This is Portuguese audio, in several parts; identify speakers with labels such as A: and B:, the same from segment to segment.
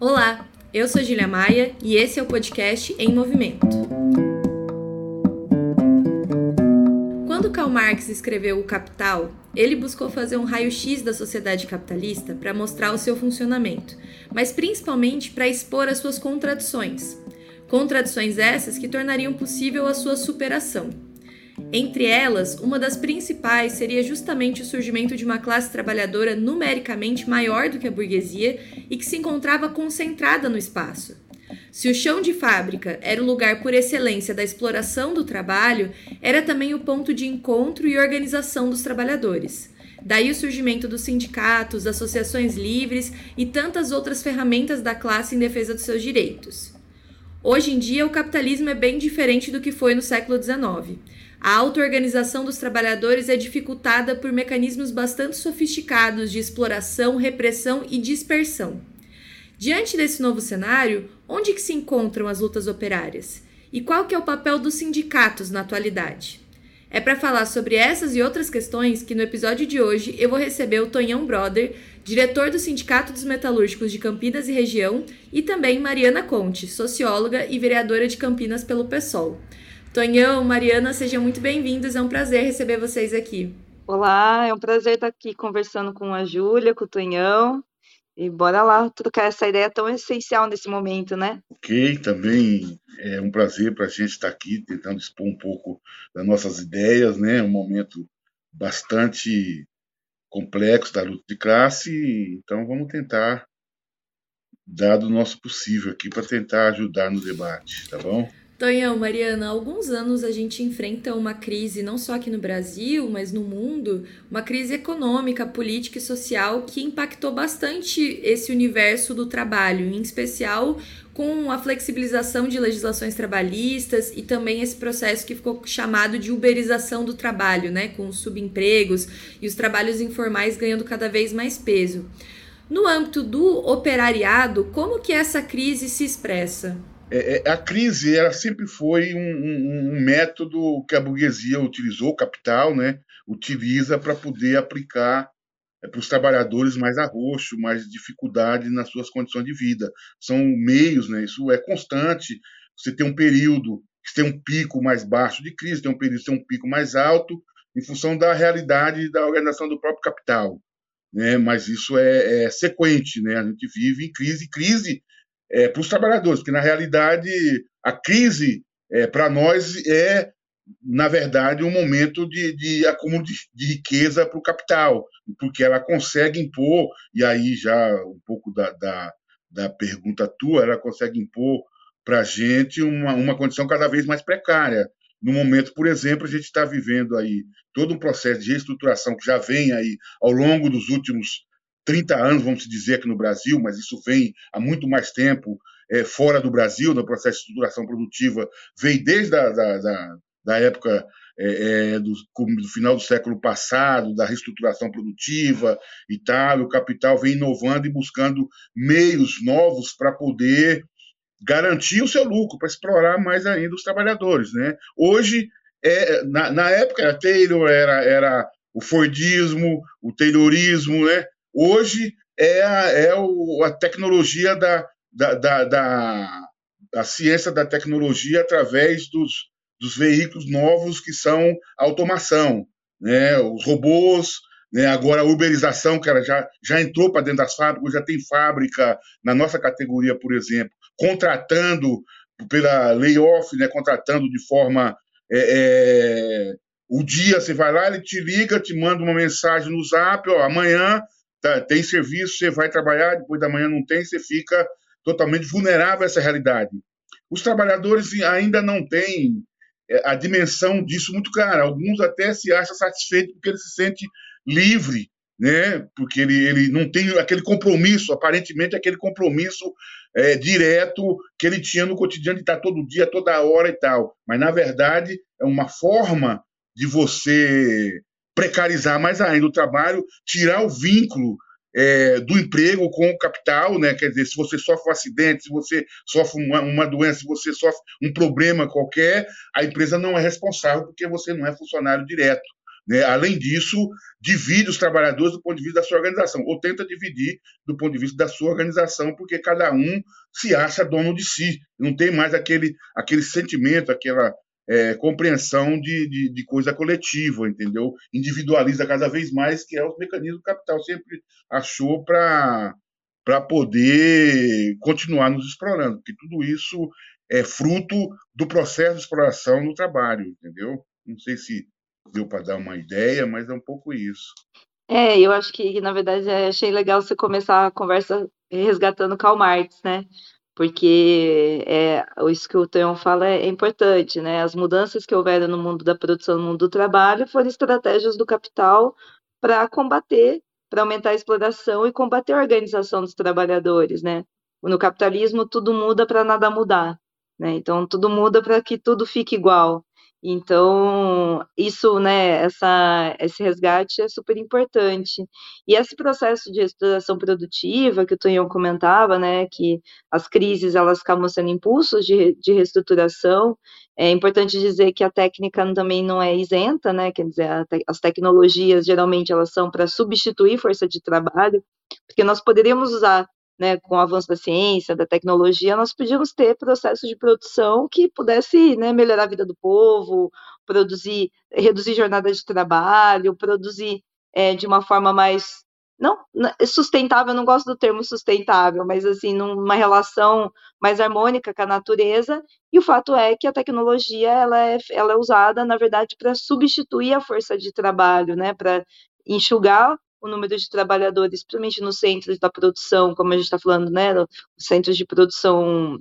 A: Olá, eu sou Julia Maia e esse é o podcast Em Movimento. Quando Karl Marx escreveu O Capital, ele buscou fazer um raio-x da sociedade capitalista para mostrar o seu funcionamento, mas principalmente para expor as suas contradições. Contradições essas que tornariam possível a sua superação. Entre elas, uma das principais seria justamente o surgimento de uma classe trabalhadora numericamente maior do que a burguesia e que se encontrava concentrada no espaço. Se o chão de fábrica era o lugar por excelência da exploração do trabalho, era também o ponto de encontro e organização dos trabalhadores. Daí o surgimento dos sindicatos, associações livres e tantas outras ferramentas da classe em defesa dos seus direitos. Hoje em dia, o capitalismo é bem diferente do que foi no século XIX. A auto-organização dos trabalhadores é dificultada por mecanismos bastante sofisticados de exploração, repressão e dispersão. Diante desse novo cenário, onde que se encontram as lutas operárias? E qual que é o papel dos sindicatos na atualidade? É para falar sobre essas e outras questões que no episódio de hoje eu vou receber o Tonhão Brother, diretor do Sindicato dos Metalúrgicos de Campinas e Região, e também Mariana Conte, socióloga e vereadora de Campinas pelo PSOL. Tonhão, Mariana, sejam muito bem-vindos. É um prazer receber vocês aqui.
B: Olá, é um prazer estar aqui conversando com a Júlia, com o Tonhão. E bora lá trocar essa ideia tão essencial nesse momento, né?
C: Ok, também é um prazer para a gente estar aqui tentando expor um pouco das nossas ideias, né? Um momento bastante complexo da luta de classe, então vamos tentar dar do nosso possível aqui para tentar ajudar no debate, tá bom?
A: Tonhão, Mariana, há alguns anos a gente enfrenta uma crise, não só aqui no Brasil, mas no mundo, uma crise econômica, política e social que impactou bastante esse universo do trabalho, em especial com a flexibilização de legislações trabalhistas e também esse processo que ficou chamado de uberização do trabalho, né, com os subempregos e os trabalhos informais ganhando cada vez mais peso. No âmbito do operariado, como que essa crise se expressa?
C: É, é, a crise ela sempre foi um, um, um, método que a burguesia utilizou, o capital, né, utiliza para poder aplicar é, para os trabalhadores mais arroxo, mais dificuldade nas suas condições de vida. São meios, né, isso é constante. Você tem um período que tem um pico mais baixo de crise, tem um período que tem um pico mais alto, em função da realidade da organização do próprio capital. Né? Mas isso é, é sequente, né? a gente vive em crise. Crise é, para os trabalhadores, porque na realidade a crise é, para nós é, na verdade, um momento de, de acúmulo de, de riqueza para o capital, porque ela consegue impor, e aí já um pouco da, da, da pergunta tua, ela consegue impor para a gente uma, uma condição cada vez mais precária. No momento, por exemplo, a gente está vivendo aí todo um processo de reestruturação que já vem aí ao longo dos últimos 30 anos, vamos dizer, aqui no Brasil, mas isso vem há muito mais tempo é, fora do Brasil, no processo de estruturação produtiva, veio desde a da, da, da época é, é, do, do, final do século passado, da reestruturação produtiva e tal, o capital vem inovando e buscando meios novos para poder garantir o seu lucro, para explorar mais ainda os trabalhadores. Né? Hoje, é, na, na época, Taylor era, era o Fordismo, o Taylorismo, né? Hoje é a, é a tecnologia da, da, da, da, da ciência da tecnologia através dos, dos veículos novos que são a automação, né? os robôs, né? agora a uberização, que ela já, já entrou para dentro das fábricas, já tem fábrica na nossa categoria, por exemplo, contratando pela layoff, né? contratando de forma é, é, o dia você vai lá, ele te liga, te manda uma mensagem no zap, ó, amanhã tá, tem serviço, você vai trabalhar, depois da manhã não tem, você fica totalmente vulnerável a essa realidade. Os trabalhadores ainda não têm é, a dimensão disso muito clara. Alguns até se acham satisfeitos porque ele se sente livre, né? Porque ele, ele não tem aquele compromisso, aparentemente aquele compromisso é, direto que ele tinha no cotidiano de estar todo dia, toda hora e tal. Mas na verdade é uma forma de você precarizar mais ainda o trabalho, tirar o vínculo é, do emprego com o capital, né? Quer dizer, se você sofre um acidente, se você sofre uma, uma, doença, se você sofre um problema qualquer, a empresa não é responsável porque você não é funcionário direto. Né? Além disso, divide os trabalhadores do ponto de vista da sua organização, ou tenta dividir do ponto de vista da sua organização, porque cada um se acha dono de si, não tem mais aquele, aquele sentimento, aquela é, compreensão de, de, de, coisa coletiva, entendeu? Individualiza cada vez mais, que é o mecanismo do capital sempre achou para para poder continuar nos explorando, porque tudo isso é fruto do processo de exploração no trabalho, entendeu? Não sei se deu para dar uma ideia, mas é um pouco isso.
B: É, eu acho que, na verdade, achei legal você começar a conversa resgatando Karl Marx, né? Porque é, isso que o Tonhão fala é, é, importante, né? As mudanças que houveram no mundo da produção, no mundo do trabalho, foram estratégias do capital para combater para aumentar a exploração e combater a organização dos trabalhadores, né? No capitalismo tudo muda para nada mudar, né? Então tudo muda para que tudo fique igual. Então, isso, né, essa, esse resgate é super importante. E esse processo de reestruturação produtiva que o Tonhão comentava, né, que as crises elas acabam sendo impulsos de, de reestruturação, é importante dizer que a técnica também não é isenta, né, quer dizer, te, as tecnologias geralmente elas são para substituir força de trabalho, porque nós poderíamos usar né, com o avanço da ciência, da tecnologia, nós podíamos ter processos de produção que pudesse né, melhorar a vida do povo, produzir, reduzir jornada de trabalho, produzir é, de uma forma mais não sustentável, eu não gosto do termo sustentável, mas assim, numa relação mais harmônica com a natureza, e o fato é que a tecnologia ela é, ela é usada, na verdade, para substituir a força de trabalho, né, para enxugar o número de trabalhadores, principalmente nos centros da produção, como a gente está falando, né, os centros de produção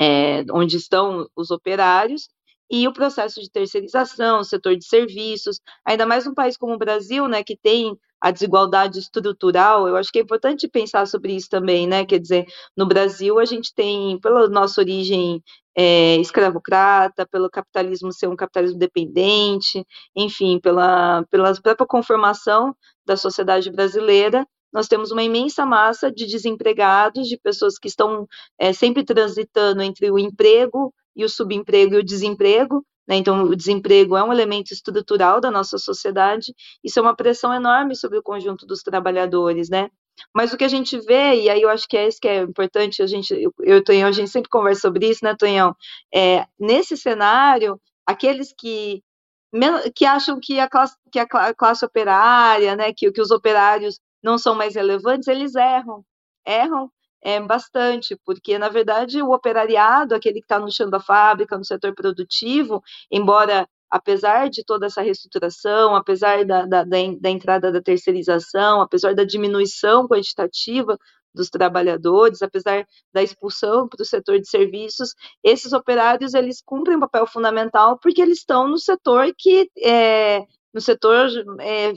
B: é, onde estão os operários, e o processo de terceirização, o setor de serviços, ainda mais num país como o Brasil, né, que tem a desigualdade estrutural, eu acho que é importante pensar sobre isso também, né, quer dizer, no Brasil a gente tem, pela nossa origem é, escravocrata, pelo capitalismo ser um capitalismo dependente, enfim, pela, pela própria conformação da sociedade brasileira, nós temos uma imensa massa de desempregados, de pessoas que estão é, sempre transitando entre o emprego e o subemprego e o desemprego. Né? Então, o desemprego é um elemento estrutural da nossa sociedade. Isso é uma pressão enorme sobre o conjunto dos trabalhadores, né? Mas o que a gente vê, e aí eu acho que é isso que é importante, a gente, eu, eu Tonhão, a gente sempre conversa sobre isso, né, Tonhão? É, nesse cenário, aqueles que que acham que a classe, que a classe operária, né, que, que os operários não são mais relevantes, eles erram, erram é, bastante, porque, na verdade, o operariado, aquele que está no chão da fábrica, no setor produtivo, embora, apesar de toda essa reestruturação, apesar da, da, da, da entrada da terceirização, apesar da diminuição quantitativa dos trabalhadores, apesar da expulsão para o setor de serviços, esses operários eles cumprem um papel fundamental porque eles estão no setor que é, no setor é,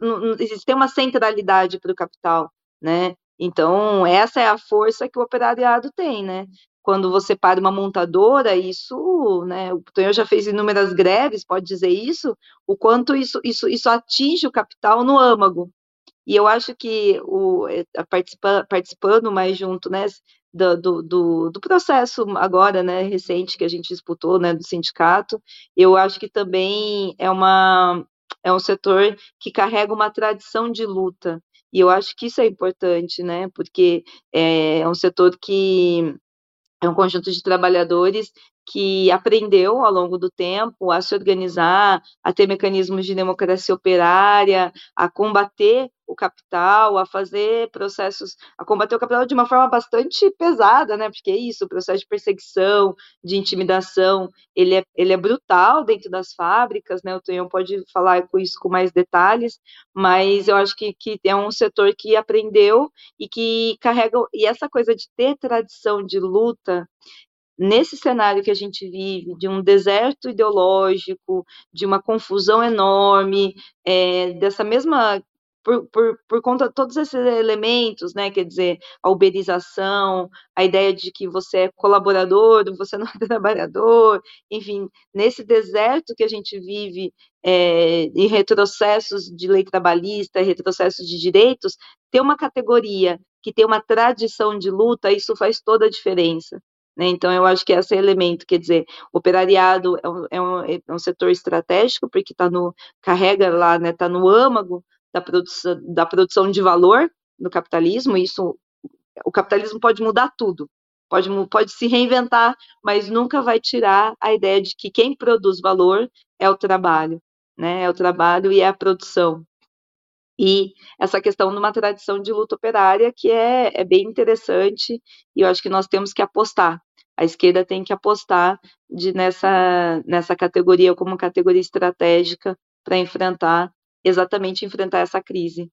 B: no, no, uma centralidade para o capital, né? Então essa é a força que o operariado tem, né? Quando você para uma montadora, isso, né? O Tonhão já fez inúmeras greves, pode dizer isso, o quanto isso, isso, isso atinge o capital no âmago, e eu acho que o, eh, participa, participando mais junto, né, do, do, do, processo agora, né, recente que a gente disputou, né, do sindicato, eu acho que também é uma é um setor que carrega uma tradição de luta. E eu acho que isso é importante, né, porque é, é um setor que é um conjunto de trabalhadores que aprendeu ao longo do tempo a se organizar, a ter mecanismos de democracia operária, a combater o capital, a fazer processos, a combater o capital de uma forma bastante pesada, né? Porque é isso, o processo de perseguição, de intimidação, ele é, ele é brutal dentro das fábricas, né? O Tonhão pode falar com isso com mais detalhes, mas eu acho que, que é um setor que aprendeu e que carrega, e essa coisa de ter tradição de luta, nesse cenário que a gente vive, de um deserto ideológico, de uma confusão enorme, é, dessa mesma. Por, por, por conta de todos esses elementos, né? Quer dizer, a uberização, a ideia de que você é colaborador, você não é trabalhador, enfim, nesse deserto que a gente vive é, em retrocessos de lei trabalhista, retrocessos de direitos, ter uma categoria que tem uma tradição de luta, isso faz toda a diferença Né? Então, eu acho que esse elemento, quer dizer, o operariado é um, é um, é um setor estratégico, porque está no, carrega lá, está né, tá no âmago da produção, da produção de valor no capitalismo, isso, o capitalismo pode mudar tudo, pode, pode se reinventar, mas nunca vai tirar a ideia de que quem produz valor é o trabalho, né, é o trabalho e é a produção, e essa questão de uma tradição de luta operária que é, é bem interessante e eu acho que nós temos que apostar. A esquerda tem que apostar de, nessa, nessa categoria como categoria estratégica para enfrentar, exatamente enfrentar essa crise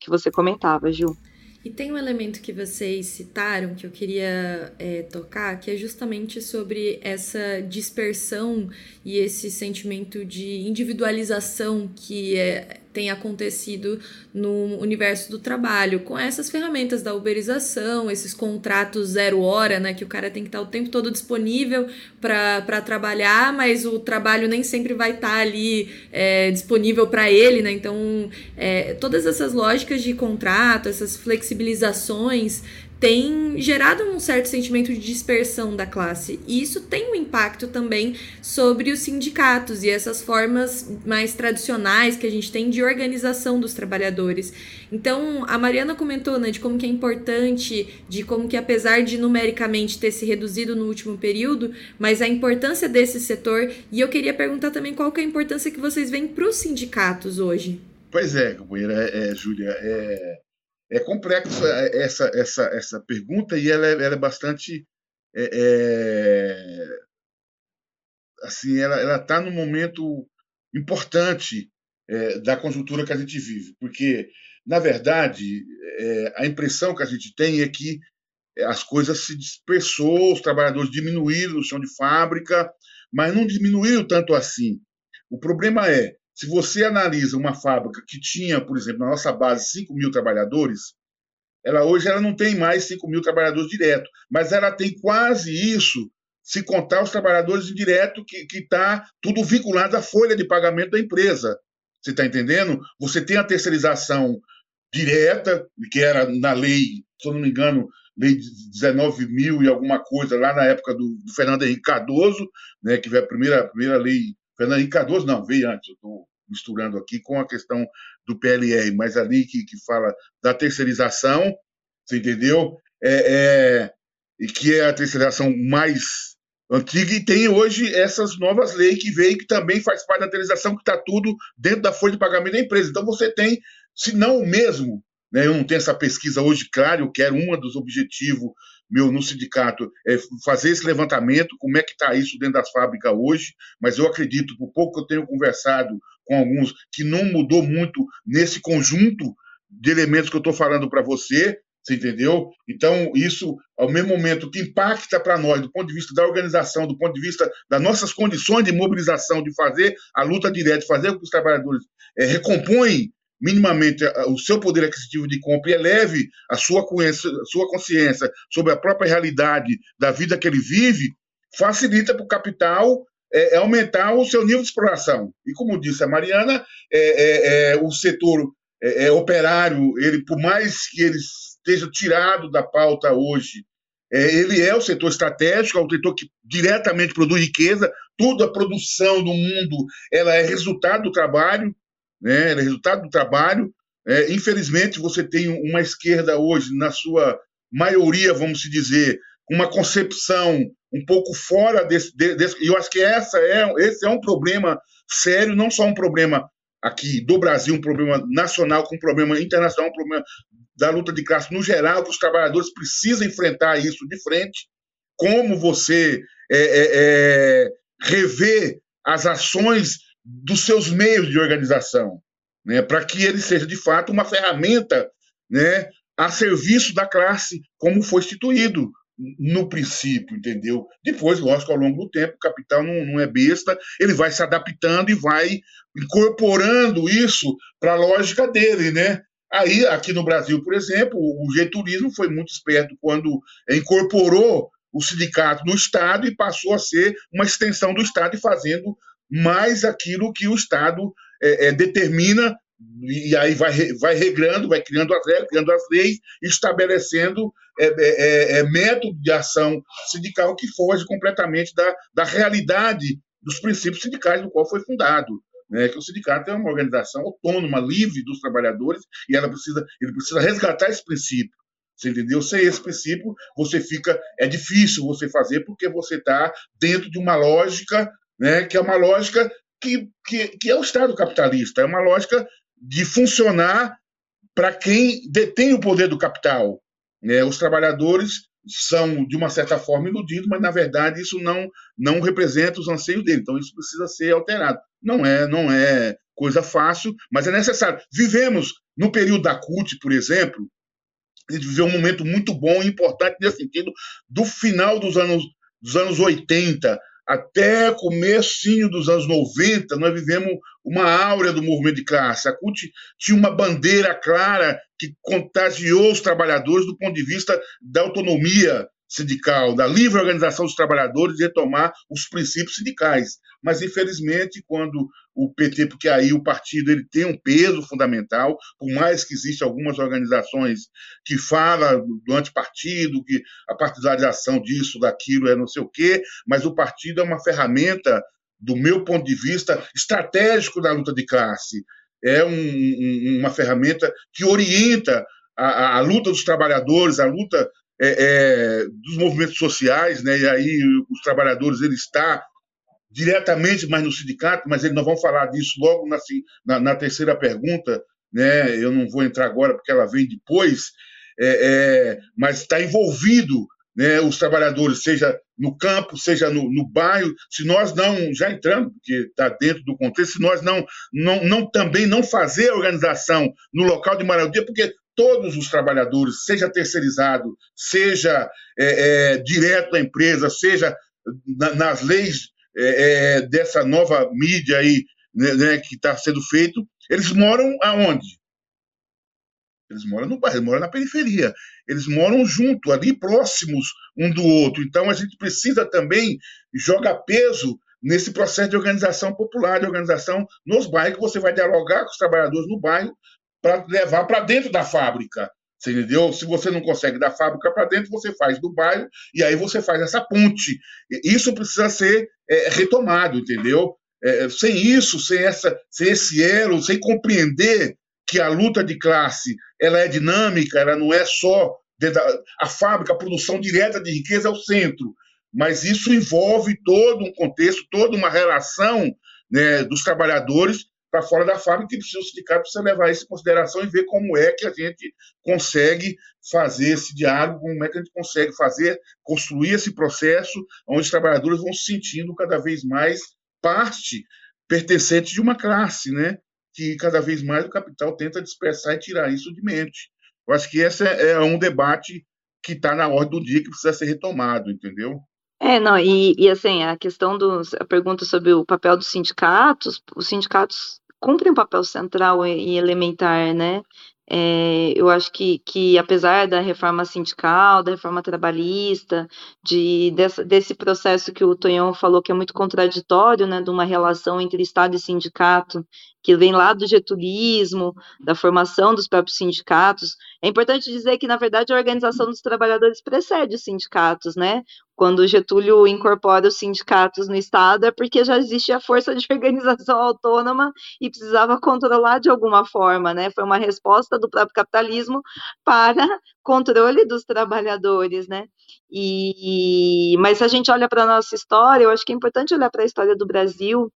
B: que, você comentava, Gil.
A: E tem um elemento que vocês citaram que eu queria é, tocar, que é justamente sobre essa dispersão e esse sentimento de individualização que é, tem acontecido no universo do trabalho, com essas ferramentas da uberização, esses contratos zero hora, né, que o cara tem que estar o tempo todo disponível para trabalhar, mas o trabalho nem sempre vai estar ali é, disponível para ele, né? Então, é, todas essas lógicas de contrato, essas flexibilizações tem gerado um certo sentimento de dispersão da classe. E isso tem um impacto também sobre os sindicatos e essas formas mais tradicionais que a gente tem de organização dos trabalhadores. Então, a Mariana comentou né, de como que é importante, de como que apesar de numericamente ter se reduzido no último período, mas a importância desse setor. E eu queria perguntar também qual que é a importância que vocês veem para os sindicatos hoje.
C: Pois é, companheira, é, é, Júlia, é, é complexa essa, essa, essa pergunta e ela é, ela é bastante. É, é, assim, ela está num momento importante é, da conjuntura que a gente vive, porque, na verdade, é, a impressão que a gente tem é que as coisas se dispersou, os trabalhadores diminuíram no chão de fábrica, mas não diminuíram tanto assim. O problema é, se você analisa uma fábrica que tinha, por exemplo, na nossa base 5 mil trabalhadores, ela hoje ela não tem mais 5 mil trabalhadores direto, mas ela tem quase isso, se contar os trabalhadores indiretos, que está tudo vinculado à folha de pagamento da empresa. Você está entendendo? Você tem a terceirização direta, que era na lei, se eu não me engano, lei 19 mil e alguma coisa, lá na época do, do Fernando Henrique Cardoso, né, que veio a primeira, a primeira lei Fernando Henrique Cardoso, não, veio antes, eu estou misturando aqui com a questão do PLR, mas ali que, que fala da terceirização, você entendeu? É, é, que é a terceirização mais antiga, e tem hoje essas novas leis que veio, que também faz parte da terceirização, que está tudo dentro da folha de pagamento da empresa. Então você tem, se não o mesmo, né, eu não tenho essa pesquisa hoje, claro, eu quero um dos objetivos meu no sindicato é fazer esse levantamento, como é que está isso dentro das fábricas hoje, mas eu acredito, por pouco que eu tenho conversado com alguns, que não mudou muito nesse conjunto de elementos que eu estou falando para você, você entendeu? Então, isso, ao mesmo momento que impacta para nós, do ponto de vista da organização, do ponto de vista das nossas condições de mobilização, de fazer a luta direta, de fazer com que os trabalhadores é, recompõem minimamente o seu poder aquisitivo de compra e eleve a sua sua consciência sobre a própria realidade da vida que ele vive, facilita para o capital é, aumentar o seu nível de exploração. E como disse a Mariana, é, é, é o setor operário, ele por mais que ele esteja tirado da pauta hoje, ele é o setor estratégico, é o setor que diretamente produz riqueza. Toda a produção do mundo ela é resultado do trabalho né? é resultado do trabalho. É, infelizmente, você tem uma esquerda hoje, na sua maioria, vamos se dizer, uma concepção um pouco fora desse, desse. Eu acho que essa é, esse é um problema sério, não só um problema aqui do Brasil, um problema nacional, com um problema internacional, um problema da luta de classe no geral, que os trabalhadores precisam enfrentar isso de frente. Como você é, é, é rever as ações dos seus meios de organização, né, para que ele seja de fato uma ferramenta né, a serviço da classe, como foi instituído no princípio, entendeu? Depois, lógico, ao longo do tempo, o capital não, não é besta, ele vai se adaptando e vai incorporando isso para a lógica dele, né? Aí, aqui no Brasil, por exemplo, o geturismo foi muito esperto quando incorporou o sindicato no Estado e passou a ser uma extensão do Estado e fazendo mais aquilo que o Estado é, é, determina, e aí vai, vai regrando, vai criando as criando as leis, estabelecendo é, é, é, método de ação sindical que foge completamente da, da realidade dos princípios sindicais do qual foi fundado. Né, que o sindicato é uma organização autônoma, livre dos trabalhadores, e ela precisa, ele precisa resgatar esse princípio. Você entendeu? Sem esse princípio, você fica. É difícil você fazer porque você está dentro de uma lógica, né, que é uma lógica que, que, que é o Estado capitalista, é uma lógica de funcionar para quem detém o poder do capital. Né? Os trabalhadores são, de uma certa forma, iludidos, mas, na verdade, isso não, não representa os anseios dele. Então, isso precisa ser alterado. Não é, não é coisa fácil, mas é necessário. Vivemos, no período da CUT, por exemplo, a gente viveu um momento muito bom e importante nesse sentido, do final dos anos, dos anos 80 até comecinho dos anos 90, nós vivemos uma áurea do movimento de classe. A CUT tinha uma bandeira clara que contagiou os trabalhadores do ponto de vista da autonomia sindical, da livre organização dos trabalhadores e retomar os princípios sindicais. Mas, infelizmente, quando o PT, porque aí o partido ele tem um peso fundamental, por mais que existam algumas organizações que falam do antipartido, que a partidarização disso, daquilo é não sei o quê, mas o partido é uma ferramenta, do meu ponto de vista, estratégico da luta de classe. É um, um, uma ferramenta que orienta a, a, a luta dos trabalhadores, a luta é, é, dos movimentos sociais, né? E aí os trabalhadores ele está diretamente mais no sindicato, mas eles não vão falar disso logo na, na, na, terceira pergunta, né? Eu não vou entrar agora porque ela vem depois, é, é mas está envolvido, né? Os trabalhadores, seja no campo, seja no, no bairro, se nós não já entrando, porque está dentro do contexto, se nós não, não, não também não fazer a organização no local de moradia, porque todos os trabalhadores, seja terceirizado, seja é, é, direto da empresa, seja na, nas leis é, é dessa nova mídia aí né, né, que está sendo feito, eles moram aonde? Eles moram no bairro, moram na periferia, eles moram junto, ali próximos um do outro. Então a gente precisa também jogar peso nesse processo de organização popular, de organização nos bairros, que você vai dialogar com os trabalhadores no bairro para levar para dentro da fábrica. Você entendeu? Se você não consegue da fábrica para dentro, você faz do bairro e aí você faz essa ponte. Isso precisa ser é, retomado, entendeu? É, sem isso, sem, essa, sem esse elo, sem compreender que a luta de classe ela é dinâmica, ela não é só a fábrica, a produção direta de riqueza é o centro, mas isso envolve todo um contexto, toda uma relação né, dos trabalhadores para fora da fábrica e o sindicato precisa levar isso em consideração e ver como é que a gente consegue fazer esse diálogo, como é que a gente consegue fazer, construir esse processo onde os trabalhadores vão se sentindo cada vez mais parte pertencente de uma classe, né? que cada vez mais o capital tenta dispersar e tirar isso de mente. Eu acho que esse é, é um debate que está na ordem do dia que precisa ser retomado, entendeu?
B: É, não, e, e assim, a questão dos, a pergunta sobre o papel dos sindicatos, os sindicatos cumprem um papel central e, e elementar, né? É, eu acho que, que, apesar da reforma sindical, da reforma trabalhista, de, dessa, desse processo que o Tonhão falou que é muito contraditório, né, de uma relação entre Estado e sindicato, que vem lá do getulismo, da formação dos próprios sindicatos. É importante dizer que, na verdade, a organização dos trabalhadores precede os sindicatos, né? Quando Getúlio incorpora os sindicatos no Estado, é porque já existia a força de organização autônoma e precisava controlar de alguma forma, né? Foi uma resposta do próprio capitalismo para controle dos trabalhadores, né? E, mas se a gente olha para a nossa história, eu acho que é importante olhar para a história do Brasil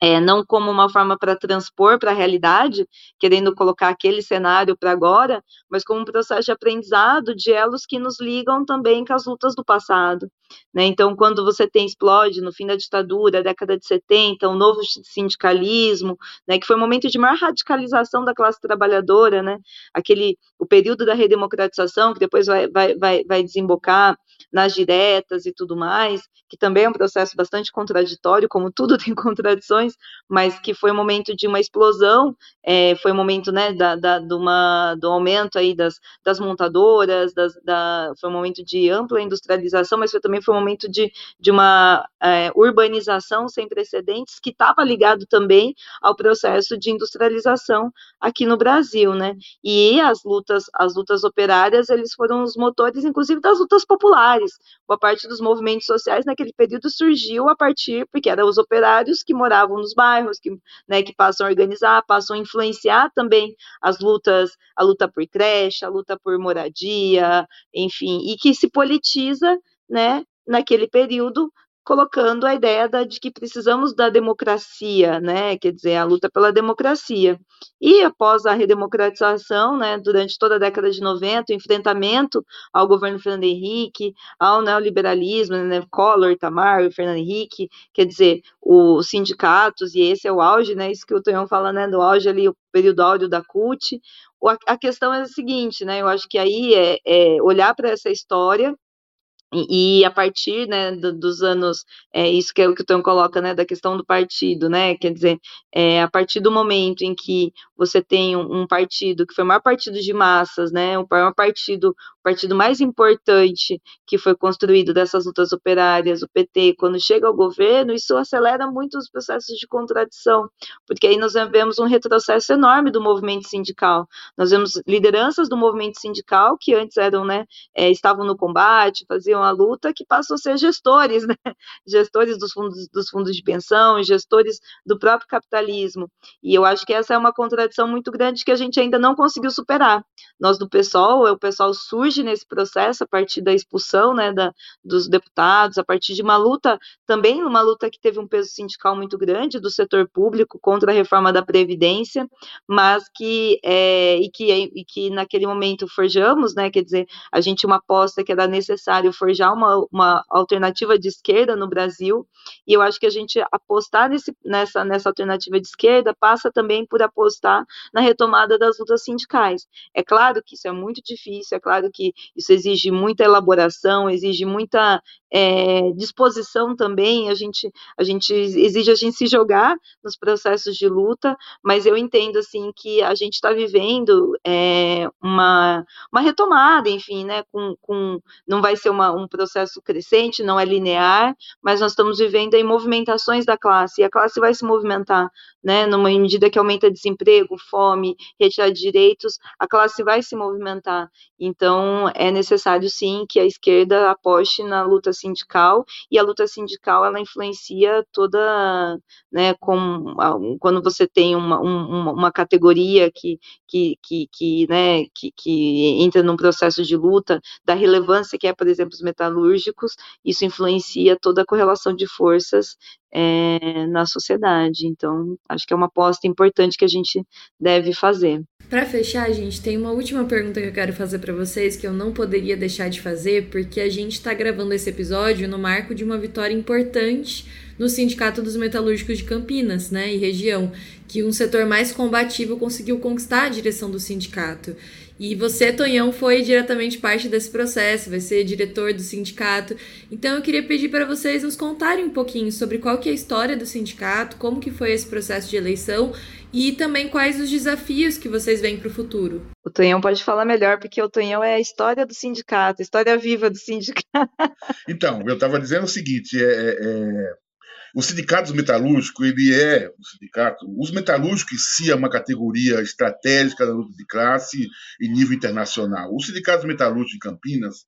B: é, não como uma forma para transpor para a realidade, querendo colocar aquele cenário para agora, mas como um processo de aprendizado de elos que nos ligam também com as lutas do passado. Né? Então, quando você tem explode no fim da ditadura, década de 70, um novo sindicalismo, né, que foi um momento de maior radicalização da classe trabalhadora, né? aquele o período da redemocratização, que depois vai, vai, vai, vai desembocar nas diretas e tudo mais, que também é um processo bastante contraditório, como tudo tem contradições mas que foi um momento de uma explosão, é, foi um momento né, da, da, de uma, do aumento aí das, das montadoras, das, da, foi um momento de ampla industrialização, mas foi, também foi um momento de, de uma é, urbanização sem precedentes, que estava ligado também ao processo de industrialização aqui no Brasil, né? E as lutas, as lutas operárias, eles foram os motores, inclusive, das lutas populares. Boa parte dos movimentos sociais naquele período surgiu a partir, porque eram os operários que moravam nos bairros, que, né, que passam a organizar, passam a influenciar também as lutas, a luta por creche, a luta por moradia, enfim, e que se politiza, né, naquele período colocando a ideia da, de que precisamos da democracia, né, quer dizer, a luta pela democracia. E após a redemocratização, né, durante toda a década de 90, o enfrentamento ao governo Fernando Henrique, ao neoliberalismo, né, Collor, Itamar, Fernando Henrique, quer dizer, os sindicatos, e esse é o auge, né, isso que o Tonhão fala, né, do auge ali, o período áudio da CUT, a questão é a seguinte, né, eu acho que aí é, é olhar para essa história e, a partir né, do, dos anos, é, isso que é o que o Tom coloca, né, da questão do partido, né, quer dizer, é, a partir do momento em que você tem um, um, partido que foi o maior partido de massas, né, o maior partido, o partido mais importante que foi construído dessas lutas operárias, o PT, quando chega ao governo, isso acelera muito os processos de contradição, porque aí nós vemos um retrocesso enorme do movimento sindical, nós vemos lideranças do movimento sindical que antes eram, né, é, estavam no combate, faziam a luta que passam a ser gestores, né? gestores dos fundos, dos fundos de pensão, gestores do próprio capitalismo. E eu acho que essa é uma contradição muito grande que a gente ainda não conseguiu superar. Nós do PSOL, o pessoal surge nesse processo a partir da expulsão né, da, dos deputados, a partir de uma luta, também uma luta que teve um peso sindical muito grande do setor público contra a reforma da Previdência, mas que, é, e que, e que naquele momento forjamos, né, quer dizer, a gente uma aposta que era necessário forjar uma, uma alternativa de esquerda no Brasil, e eu acho que a gente apostar nesse, nessa, nessa alternativa de esquerda passa também por apostar na retomada das lutas sindicais. É claro que isso é muito difícil, é claro que isso exige muita elaboração, exige muita é, disposição também, a gente, a gente exige a gente se jogar nos processos de luta, mas eu entendo assim que a gente está vivendo é, uma, uma retomada, enfim, né, com, com não vai ser uma, um processo crescente, não é linear, mas nós estamos vivendo em movimentações da classe, e a classe vai se movimentar, né, numa medida que aumenta desemprego, fome, retirada de direitos, a classe vai se movimentar, então é necessário sim que a esquerda aposte na luta sindical, e a luta sindical ela influencia toda, né, com, quando você tem uma, uma, uma categoria que, que, que, que, né, que, que entra num processo de luta, da relevância que é, por exemplo, os metalúrgicos, isso influencia toda a correlação de forças é, na sociedade. Então, acho que é uma aposta importante que a gente deve fazer.
A: Para fechar, gente, tem uma última pergunta que eu quero fazer para vocês que eu não poderia deixar de fazer, porque a gente está gravando esse episódio no marco de uma vitória importante no Sindicato dos Metalúrgicos de Campinas, né, e região, que um setor mais combativo conseguiu conquistar a direção do sindicato. E você, Tonhão, foi diretamente parte desse processo, vai ser diretor do sindicato. Então eu queria pedir para vocês nos contarem um pouquinho sobre qual que é a história do sindicato, como que foi esse processo de eleição e também quais os desafios que vocês veem para o futuro.
B: O Tonhão pode falar melhor, porque o Tonhão é a história do sindicato, a história viva do sindicato.
C: Então, eu estava dizendo o seguinte, é, é, é o sindicato metalúrgico, ele é o sindicato. Os metalúrgicos em si é uma categoria estratégica da luta de classe em nível internacional. O sindicato metalúrgico de Campinas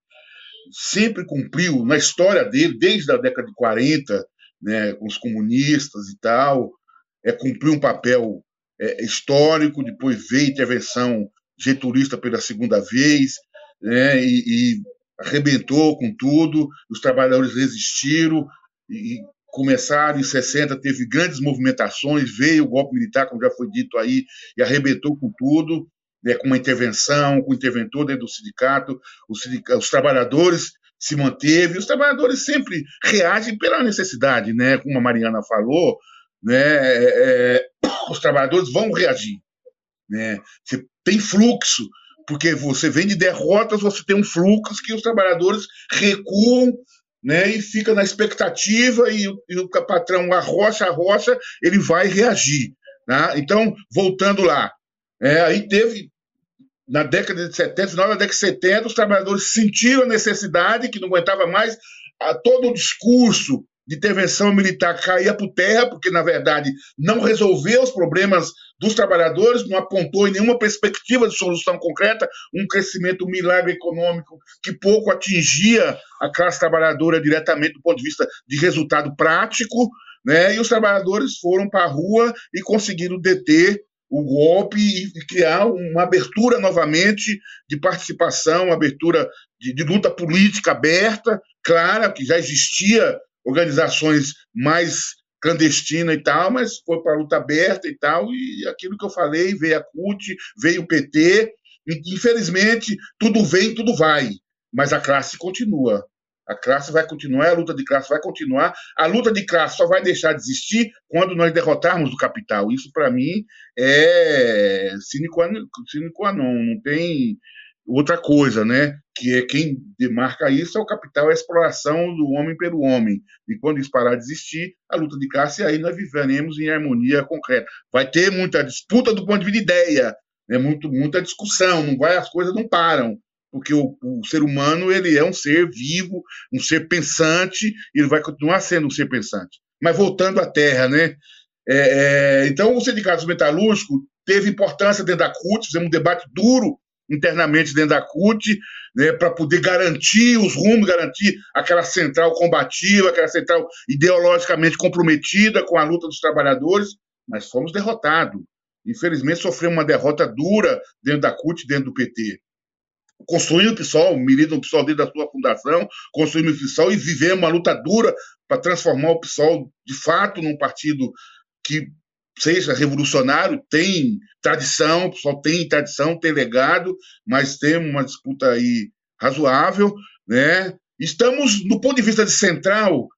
C: sempre cumpriu, na história dele, desde a década de 40, né, com os comunistas e tal, é, cumpriu um papel é, histórico, depois veio intervenção getulista pela segunda vez, né, e, e arrebentou com tudo, os trabalhadores resistiram, e começaram em 60, teve grandes movimentações, veio o golpe militar, como já foi dito aí, e arrebentou com tudo, né, com uma intervenção, com o interventor dentro do sindicato, os, sindicato, os trabalhadores se manteve, os trabalhadores sempre reagem pela necessidade, né, como a Mariana falou, né, é, é os trabalhadores vão reagir, né, você tem fluxo, porque você vem de derrotas, você tem um fluxo que os trabalhadores recuam né, e fica na expectativa e, e o patrão arrocha, arrocha, ele vai reagir. Né? Então, voltando lá, é, aí teve, na década de 70, final da década de 70, os trabalhadores sentiram a necessidade, que não aguentava mais, a todo o discurso de intervenção militar caía por terra, porque, na verdade, não resolveu os problemas dos trabalhadores, não apontou em nenhuma perspectiva de solução concreta, um crescimento, um milagre econômico que pouco atingia a classe trabalhadora diretamente do ponto de vista de resultado prático, né? e os trabalhadores foram para a rua e conseguiram deter o golpe e criar uma abertura novamente de participação, uma abertura de, de luta política aberta, clara, que já existia organizações mais clandestinas e tal, mas foi para a luta aberta e tal, e aquilo que eu falei, veio a CUT, veio o PT, e, infelizmente, tudo vem, tudo vai, mas a classe continua. A classe vai continuar, a luta de classe vai continuar. A luta de classe só vai deixar de existir quando nós derrotarmos o capital. Isso, para mim, é sine qua non. Não tem outra coisa, né? Que é quem demarca isso é o capital, é a exploração do homem pelo homem. E quando isso parar de existir, a luta de classe, aí nós viveremos em harmonia concreta. Vai ter muita disputa do ponto de vista de ideia, né? Muito, muita discussão, não vai, as coisas não param. Porque o, o ser humano ele é um ser vivo, um ser pensante, e ele vai continuar sendo um ser pensante. Mas voltando à Terra, né? É, é, então, o Sindicato Metalúrgico teve importância dentro da CUT, fizemos um debate duro internamente dentro da CUT, né, para poder garantir os rumos, garantir aquela central combativa, aquela central ideologicamente comprometida com a luta dos trabalhadores, mas fomos derrotados. Infelizmente, sofremos uma derrota dura dentro da CUT, dentro do PT. Construímos o PSOL, milita o PSOL desde a sua fundação, construímos o PSOL e vivemos uma luta dura para transformar o PSOL, de fato, num partido que seja revolucionário, tem tradição, só tem tradição, tem legado, mas tem uma disputa aí razoável, né? Estamos, no ponto de vista de central,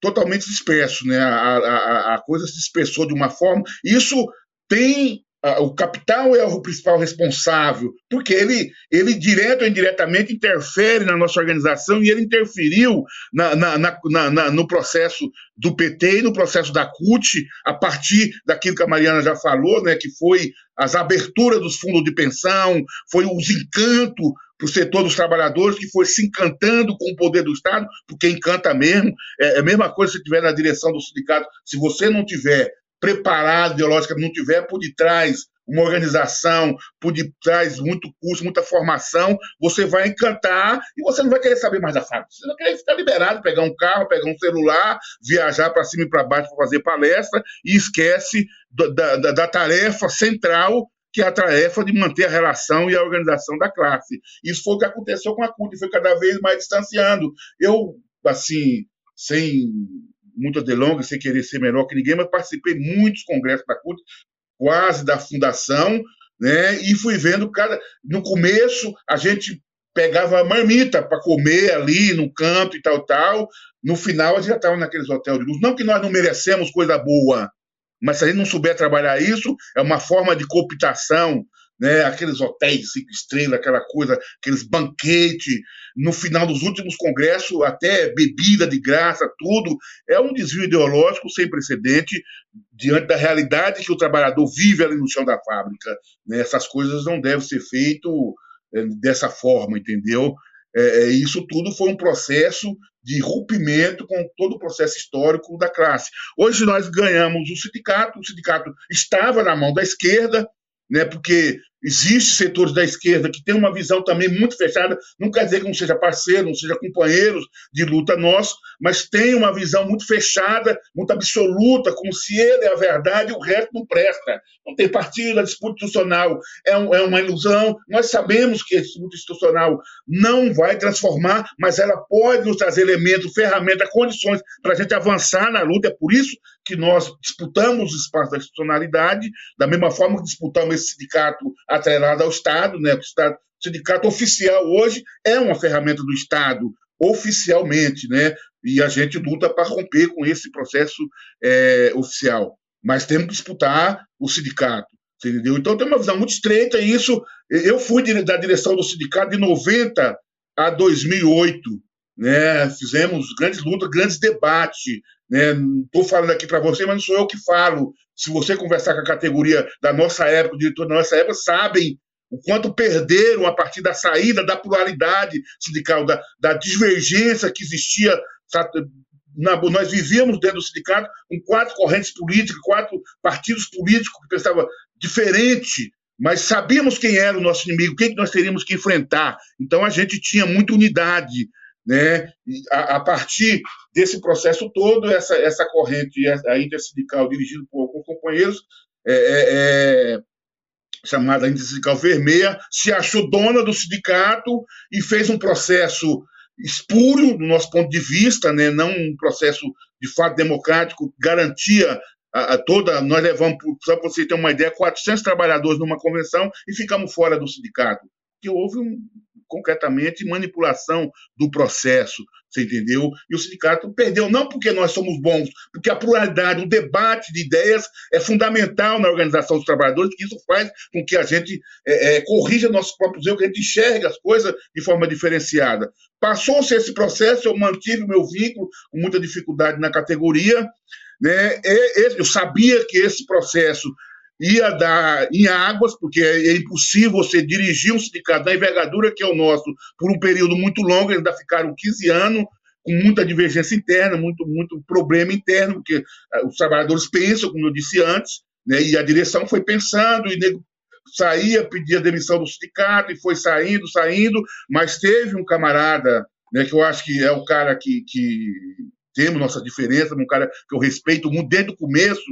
C: totalmente disperso, né? A, a, a coisa se dispersou de uma forma. Isso tem o capital é o principal responsável, porque ele, ele direto ou indiretamente interfere na nossa organização e ele interferiu na, na, na, na, no processo do PT e no processo da CUT, a partir daquilo que a Mariana já falou, né, que foi as aberturas dos fundos de pensão, foi os encantos para o setor dos trabalhadores, que foi se encantando com o poder do Estado, porque encanta mesmo. É, é a mesma coisa se estiver na direção do sindicato. Se você não tiver preparado ideologicamente, não tiver por detrás uma organização, por detrás muito curso, muita formação, você vai encantar e você não vai querer saber mais da fábrica. Você vai querer ficar liberado, pegar um carro, pegar um celular, viajar para cima e para baixo para fazer palestra e esquece da, da, da tarefa central que é a tarefa de manter a relação e a organização da classe. Isso foi o que aconteceu com a CUT, foi cada vez mais distanciando. Eu, assim, sem muitas delongas, sem querer ser melhor que ninguém, mas participei muitos congressos da CUT, quase da fundação, né? E fui vendo cada. No começo, a gente pegava marmita para comer ali no canto e tal, tal. No final, a gente já estava naqueles hotéis de luz. Não que nós não merecemos coisa boa, mas se a gente não souber trabalhar isso, é uma forma de cooptação né? aqueles hotéis cinco estrelas, aquela coisa, aqueles banquetes, no final dos últimos congressos, até bebida de graça, tudo. É um desvio ideológico sem precedente diante da realidade que o trabalhador vive ali no chão da fábrica. Né? Essas coisas não devem ser feitas é, dessa forma, entendeu? É, é, isso tudo foi um processo de rompimento com todo o processo histórico da classe. Hoje nós ganhamos o sindicato, o sindicato estava na mão da esquerda, né, porque Existem setores da esquerda que têm uma visão também muito fechada, não quer dizer que não seja parceiro, não seja companheiro de luta nosso, mas tem uma visão muito fechada, muito absoluta, como se ele é a verdade e o resto não presta. Não tem partido, a disputa institucional é, um, é uma ilusão. Nós sabemos que a disputa institucional não vai transformar, mas ela pode nos trazer elementos, ferramentas, condições para a gente avançar na luta. É por isso que nós disputamos o espaço da institucionalidade, da mesma forma que disputamos esse sindicato atrelado ao Estado, né? O, Estado, o sindicato oficial hoje é uma ferramenta do Estado, oficialmente, né? E a gente luta para romper com esse processo é, oficial. Mas temos que disputar o sindicato, entendeu? Então tem uma visão muito estreita e isso. Eu fui da direção do sindicato de 90 a 2008, né? fizemos grandes lutas, grandes debates. Estou né? falando aqui para você, mas não sou eu que falo. Se você conversar com a categoria da nossa época, o diretor da nossa época, sabem o quanto perderam a partir da saída da pluralidade sindical, da, da divergência que existia. Na, nós vivíamos dentro do sindicato com quatro correntes políticas, quatro partidos políticos que pensavam diferente, mas sabíamos quem era o nosso inimigo, quem que nós teríamos que enfrentar. Então a gente tinha muita unidade. Né? A, a, partir desse processo todo, essa, essa corrente, a intersindical dirigida por alguns companheiros, é, é, é chamada Intersindical Vermelha, se achou dona do sindicato e fez um processo espúrio, do nosso ponto de vista, né? não um processo de fato democrático, garantia a, a toda. Nós levamos, só para você ter uma ideia, 400 trabalhadores numa convenção e ficamos fora do sindicato. Que houve um, concretamente manipulação do processo, você entendeu? E o sindicato perdeu, não porque nós somos bons, porque a pluralidade, o debate de ideias é fundamental na organização dos trabalhadores, que isso faz com que a gente é, é, corrija nossos próprios erros, que a gente enxergue as coisas de forma diferenciada. Passou-se esse processo, eu mantive o meu vínculo com muita dificuldade na categoria, né? eu sabia que esse processo ia dar em águas, porque é, impossível você dirigir um sindicato da envergadura que é o nosso por um período muito longo, eles ainda ficaram 15 anos, com muita divergência interna, muito, muito problema interno, porque eh, os trabalhadores pensam, como eu disse antes, né, e a direção foi pensando, e nego saía, pedia demissão do sindicato, e foi saindo, saindo, mas teve um camarada, né, que eu acho que é o cara que, que temos nossa diferença, um cara que eu respeito muito desde o começo,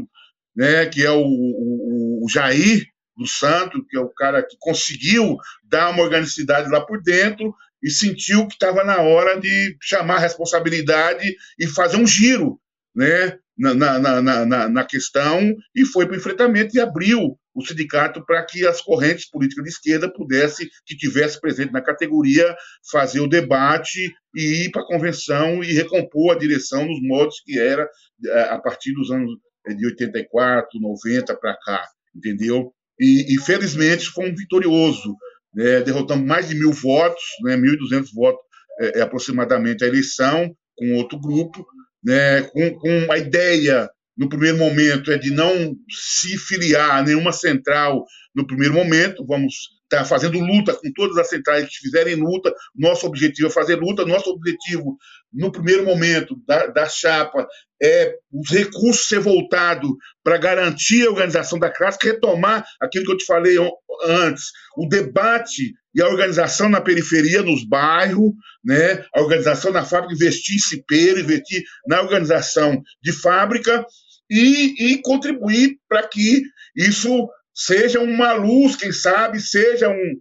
C: né, que é o, o, o Jair do Santo, que é o cara que conseguiu dar uma organicidade lá por dentro e sentiu que estava na hora de chamar a responsabilidade e fazer um giro né, na, na, na, na questão e foi para o enfrentamento e abriu o sindicato para que as correntes políticas de esquerda pudessem, que tivesse presente na categoria, fazer o debate e ir para a convenção e recompor a direção nos modos que era eh, a partir dos anos de 84, 90 para cá, entendeu? E, e, felizmente foi um vitorioso, né? derrotamos mais de mil votos, né? 1.200 votos é, é, aproximadamente a eleição, com outro grupo, né? com, com a ideia, no primeiro momento, é de não se filiar a nenhuma central no primeiro momento, vamos está fazendo luta com todas as centrais que fizerem luta. Nosso objetivo é fazer luta. Nosso objetivo, no primeiro momento da, da chapa, é os recursos ser voltado para garantir a organização da classe, retomar aquilo que eu te falei antes, o debate e a organização na periferia, nos bairros, né? a organização na fábrica, investir em cipeiro, investir na organização de fábrica e, e contribuir para que isso seja uma luz, quem sabe, seja um,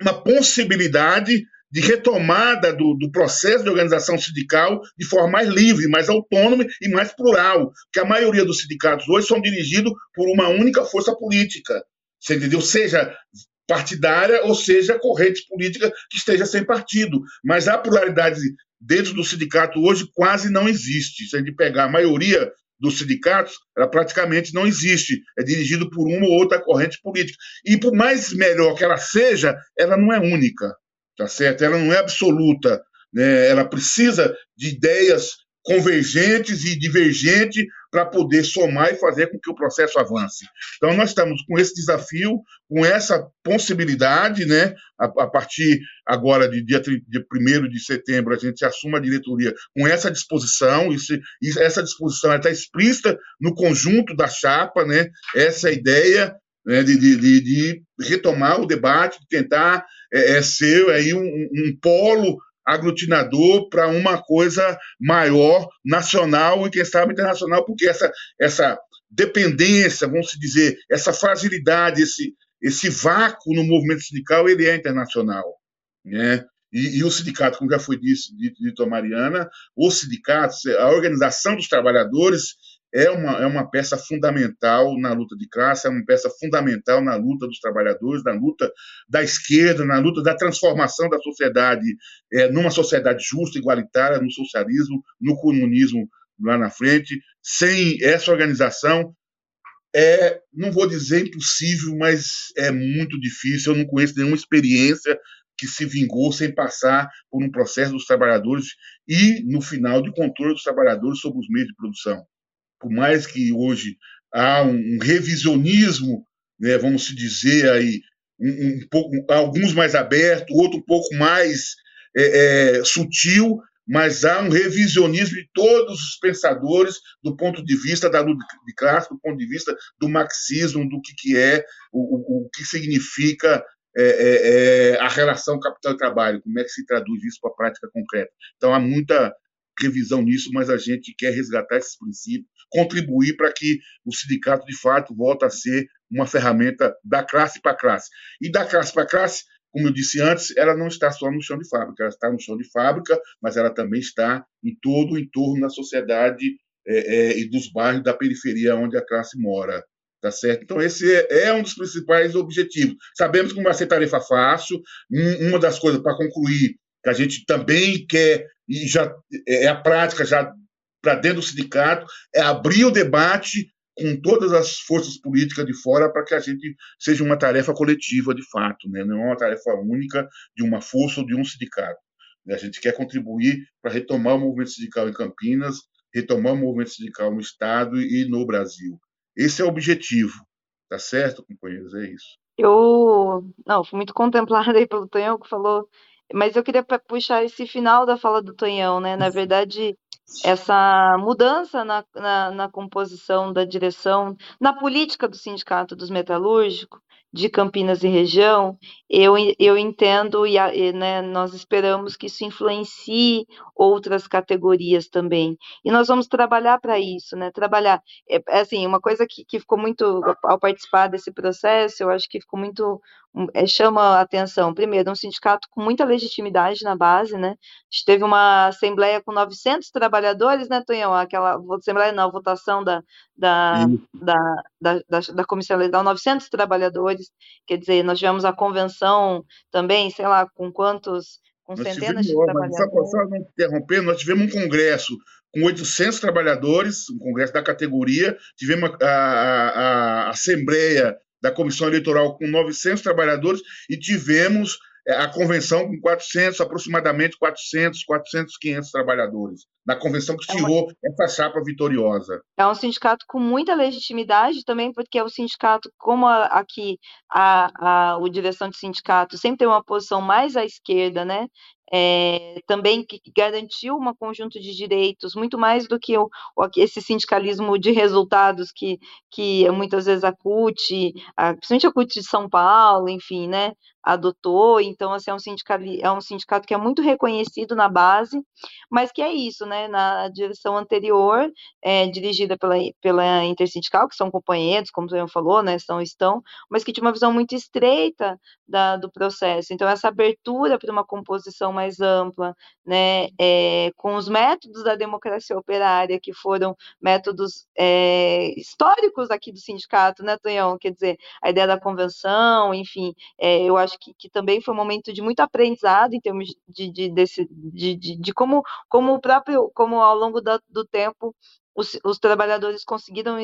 C: uma possibilidade de retomada do, do, processo de organização sindical de forma mais livre, mais autônoma e mais plural, que a maioria dos sindicatos hoje são dirigidos por uma única força política, você entendeu? Seja partidária ou seja corrente política que esteja sem partido, mas a pluralidade dentro do sindicato hoje quase não existe. Se a gente pegar a maioria dos sindicatos, ela praticamente não existe. É dirigido por uma ou outra corrente política. E por mais melhor que ela seja, ela não é única, tá certo? Ela não é absoluta. Né? Ela precisa de ideias convergentes e divergentes para poder somar e fazer com que o processo avance. Então, nós estamos com esse desafio, com essa possibilidade, né? A, a partir agora de dia, dia 1 de setembro, a gente assume a diretoria com essa disposição, isso, essa disposição está explícita no conjunto da chapa, né? Essa é ideia né, de, de, de, retomar o debate, de tentar é, é ser aí um, um polo aglutinador para uma coisa maior, nacional e, quem sabe, internacional, porque essa, essa dependência, vamos dizer, essa fragilidade, esse, esse vácuo no movimento sindical, ele é internacional. Né? E, e, o sindicato, como já foi dito, dito, dito a Mariana, os sindicatos, a organização dos trabalhadores, é uma, é uma peça fundamental na luta de classe, é uma peça fundamental na luta dos trabalhadores, na luta da esquerda, na luta da transformação da sociedade é, numa sociedade justa, igualitária, no socialismo, no comunismo lá na frente. Sem essa organização, é, não vou dizer impossível, mas é muito difícil. Eu não conheço nenhuma experiência que se vingou sem passar por um processo dos trabalhadores e, no final, de controle dos trabalhadores sobre os meios de produção. Por mais que hoje há um revisionismo, né, vamos dizer aí, um, um pouco, alguns mais abertos, outro um pouco mais é, é, sutil, mas há um revisionismo de todos os pensadores do ponto de vista da luta de classe, do ponto de vista do marxismo, do que, que é, o, o, o que significa é, é, é, a relação capital e trabalho, como é que se traduz isso para a prática concreta. Então há muita revisão nisso, mas a gente quer resgatar esses princípios, contribuir para que o sindicato de fato volte a ser uma ferramenta da classe para classe. E da classe para classe, como eu disse antes, ela não está só no chão de fábrica, ela está no chão de fábrica, mas ela também está em todo o entorno da sociedade é, é, e dos bairros da periferia onde a classe mora. Tá certo? Então, esse é, é um dos principais objetivos. Sabemos que não vai ser tarefa fácil. Um, uma das coisas, para concluir, que a gente também quer, e já é, é a prática já para dentro do sindicato, é abrir o debate com todas as forças políticas de fora para que a gente seja uma tarefa coletiva de fato, né? não é uma tarefa única de uma força ou de um sindicato. A gente quer contribuir para retomar o movimento sindical em Campinas, retomar o movimento sindical no Estado e no Brasil. Esse é o objetivo, tá certo, companheiros? É isso.
B: Eu, não, fui muito contemplada aí pelo Tonhão que falou, mas eu queria puxar esse final da fala do Tonhão, né? Na verdade, essa mudança na, na, na, composição da direção, na política do Sindicato dos Metalúrgicos, de Campinas e região, eu, eu entendo e, e né, nós esperamos que isso influencie outras categorias também. E nós vamos trabalhar para isso, né? Trabalhar, é, é, assim, uma coisa que, que ficou muito, ao participar desse processo, eu acho que ficou muito, chama a atenção. Primeiro, um sindicato com muita legitimidade na base, né? A gente teve uma assembleia com 900 trabalhadores, né, Tonhão? Aquela assembleia, não, votação da, da, da, da, da, Comissão Eleitoral, 900 trabalhadores, quer dizer, nós tivemos a convenção também, sei lá, com quantos, com nós centenas tivemos, de trabalhadores.
C: Só, só interrompendo, nós tivemos um congresso com 800 trabalhadores, um congresso da categoria, tivemos a, a, a Assembleia da Comissão Eleitoral com 900 trabalhadores e tivemos é, a convenção com 400, aproximadamente 400, 400, 500 trabalhadores, na convenção que é tirou essa chapa vitoriosa.
B: É um sindicato com muita legitimidade também, porque é um sindicato, como aqui a, a, a direção de sindicato sempre tem uma posição mais à esquerda, né? é, também que garantiu um conjunto de direitos, muito mais do que o, esse sindicalismo de resultados que, que muitas vezes a CUT, a, principalmente a CUT de São Paulo, enfim, né, adotou, então assim, é um, é um sindicato que é muito reconhecido na base, mas que é isso, né, na direção anterior, é, dirigida pela, pela Intersindical, que são companheiros, como o senhor falou, né, são, estão, mas que tinha uma visão muito estreita da, do processo, então essa abertura para uma composição mais ampla, né, é, com os métodos da democracia operária, que foram métodos é, históricos aqui do sindicato, né, Tonhão? Quer dizer, a ideia da convenção, enfim, é, eu acho que, que, também foi um momento de muito aprendizado em termos de, de, desse, de, de, de como, como o próprio, como ao longo do, do tempo os, os, trabalhadores conseguiram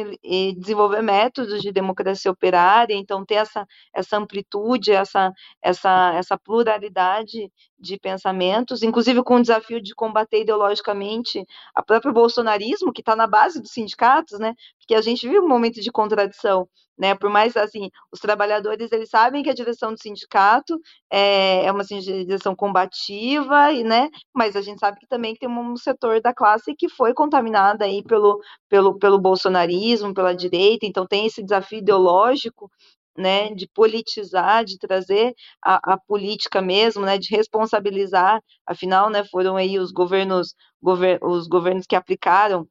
B: desenvolver métodos de democracia operária, então ter essa, essa amplitude, essa, essa, essa pluralidade de pensamentos, inclusive com o desafio de combater ideologicamente a próprio bolsonarismo, que está na base dos sindicatos, né? Porque a gente vive um momento de contradição, né? Por mais assim, os trabalhadores eles sabem que a direção do sindicato é, é uma assim, direção combativa, e, né? Mas a gente sabe que também tem um setor da classe que foi contaminado aí pelo, pelo, pelo bolsonarismo, pela direita, então tem esse desafio ideológico né, de politizar, de trazer a, a, política mesmo, né, de responsabilizar, afinal, né, foram aí os governos, gover, os governos que aplicaram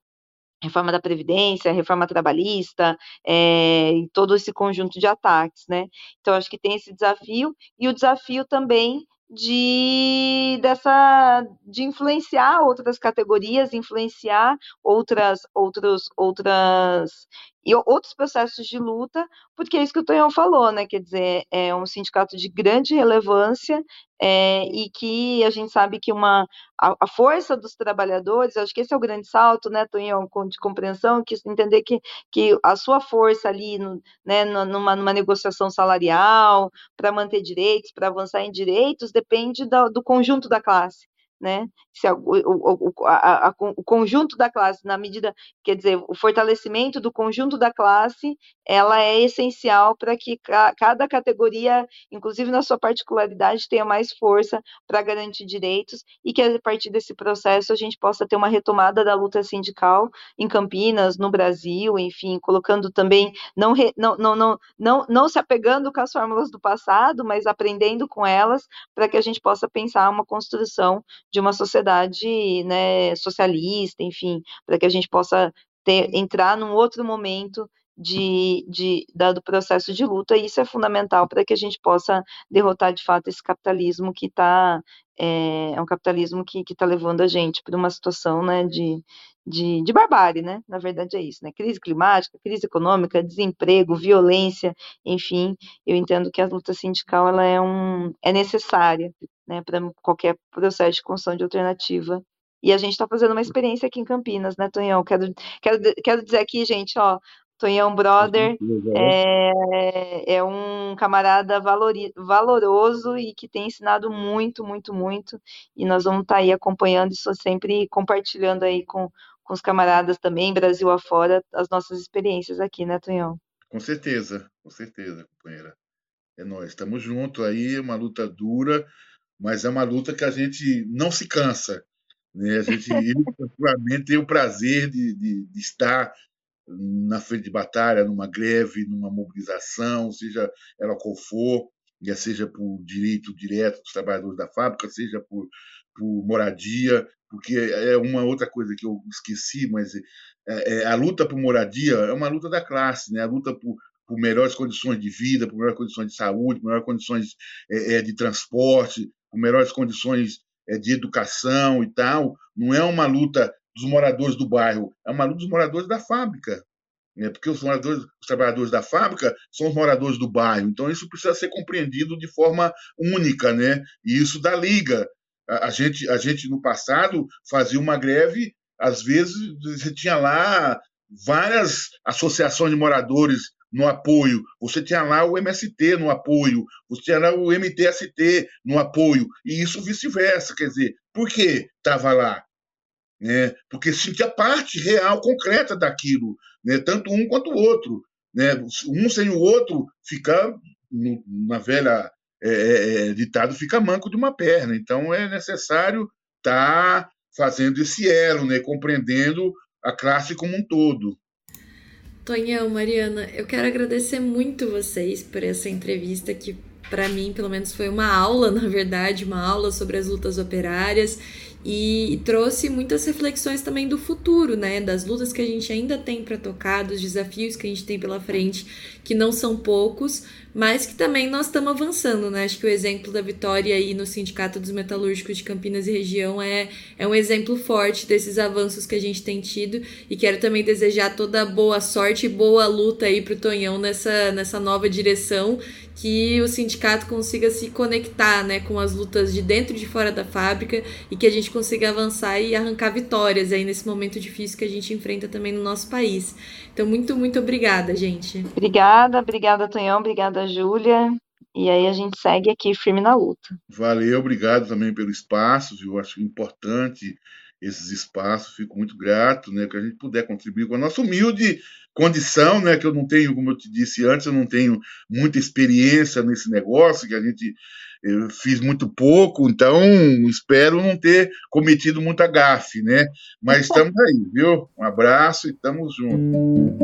B: reforma da Previdência, reforma trabalhista, é, todo esse conjunto de ataques, né? Então, acho que tem esse desafio, e o desafio também de dessa de influenciar outras categorias, influenciar outras outros outras e outros processos de luta, porque é isso que o Tonhão falou, né? Quer dizer, é um sindicato de grande relevância é, e que a gente sabe que uma, a, a, força dos trabalhadores, acho que esse é o grande salto, né, Tonhão, de compreensão, que entender que, que a sua força ali, no, né, numa, numa negociação salarial, para manter direitos, para avançar em direitos, depende do, do conjunto da classe né? Se o, o, a, a, o, conjunto da classe, na medida, quer dizer, o fortalecimento do conjunto da classe, ela é essencial para que ca, cada categoria, inclusive na sua particularidade, tenha mais força para garantir direitos e que a partir desse processo a gente possa ter uma retomada da luta sindical em Campinas, no Brasil, enfim, colocando também, não, não, não, não, não, não se apegando com as fórmulas do passado, mas aprendendo com elas, para que a gente possa pensar uma construção de uma sociedade né, socialista, enfim, para que a gente possa ter, entrar num outro momento de, de, dado processo de luta, e isso é fundamental para que a gente possa derrotar de fato esse capitalismo que está é, é, um capitalismo que está levando a gente para uma situação né, de, de, de, barbárie, né? Na verdade é isso, né? Crise climática, crise econômica, desemprego, violência, enfim, eu entendo que a luta sindical ela é, um, é necessária né, para qualquer processo de construção de alternativa. E a gente está fazendo uma experiência aqui em Campinas, né, Tonhão? Quero, quero, quero dizer aqui, gente, ó, Tonhão Brother é, é um camarada valori, valoroso e que tem ensinado muito, muito, muito. E nós vamos estar tá aí acompanhando isso sempre compartilhando aí com, com os camaradas também, Brasil afora, as nossas experiências aqui, né, Tonhão?
C: Com certeza, com certeza, companheira. É nós, estamos juntos aí, uma luta dura, mas é uma luta que a gente não se cansa. Né? A gente, eu, particularmente, tem o prazer de, de, de, estar na frente de batalha, numa greve, numa mobilização, seja ela qual for, seja por direito direto dos trabalhadores da fábrica, seja por, por moradia, porque é uma outra coisa que eu esqueci, mas é, é, a luta por moradia é uma luta da classe, né? a luta por, por melhores condições de vida, por melhores condições de saúde, por melhores condições é, é de transporte, com melhores condições é, de educação e tal, não é uma luta dos moradores do bairro, é uma luta dos moradores da fábrica. Né? Porque os moradores, os trabalhadores da fábrica são os moradores do bairro. Então isso precisa ser compreendido de forma única, né? E isso dá liga. A, a gente, a gente no passado fazia uma greve, às vezes você tinha lá várias associações de moradores no apoio, você tinha lá o MST no apoio, você tinha lá o MTST no apoio, e isso vice-versa. Quer dizer, por que estava lá? Né? Porque sentia parte real, concreta daquilo, né? tanto um quanto o outro. Né? Um sem o outro fica, na velha é, é, é, ditado, fica manco de uma perna. Então é necessário estar tá fazendo esse elo, né? compreendendo a classe como um todo.
A: Tonhão, Mariana, eu quero agradecer muito vocês por essa entrevista que para mim, pelo menos, foi uma aula, na verdade, uma aula sobre as lutas operárias e trouxe muitas reflexões também do futuro, né? Das lutas que a gente ainda tem para tocar, dos desafios que a gente tem pela frente, que não são poucos, mas que também nós estamos avançando, né? Acho que o exemplo da vitória aí no Sindicato dos Metalúrgicos de Campinas e região é, é um exemplo forte desses avanços que a gente tem tido e quero também desejar toda boa sorte e boa luta aí pro Tonhão nessa, nessa nova direção que o sindicato consiga se conectar né, com as lutas de dentro e de fora da fábrica e que a gente consiga avançar e arrancar vitórias aí nesse momento difícil que a gente enfrenta também no nosso país. Então, muito, muito obrigada, gente.
B: Obrigada, obrigada, Tonhão, obrigada, Júlia. E aí a gente segue aqui firme na luta.
C: Valeu, obrigado também pelo espaço, eu acho importante esses espaços, fico muito grato, né, que a gente puder contribuir com a nossa humilde condição, né, que eu não tenho, como eu te disse antes, eu não tenho muita experiência nesse negócio, que a gente eu fiz muito pouco, então espero não ter cometido muita gafe, né? Mas estamos aí, viu? Um abraço e estamos juntos.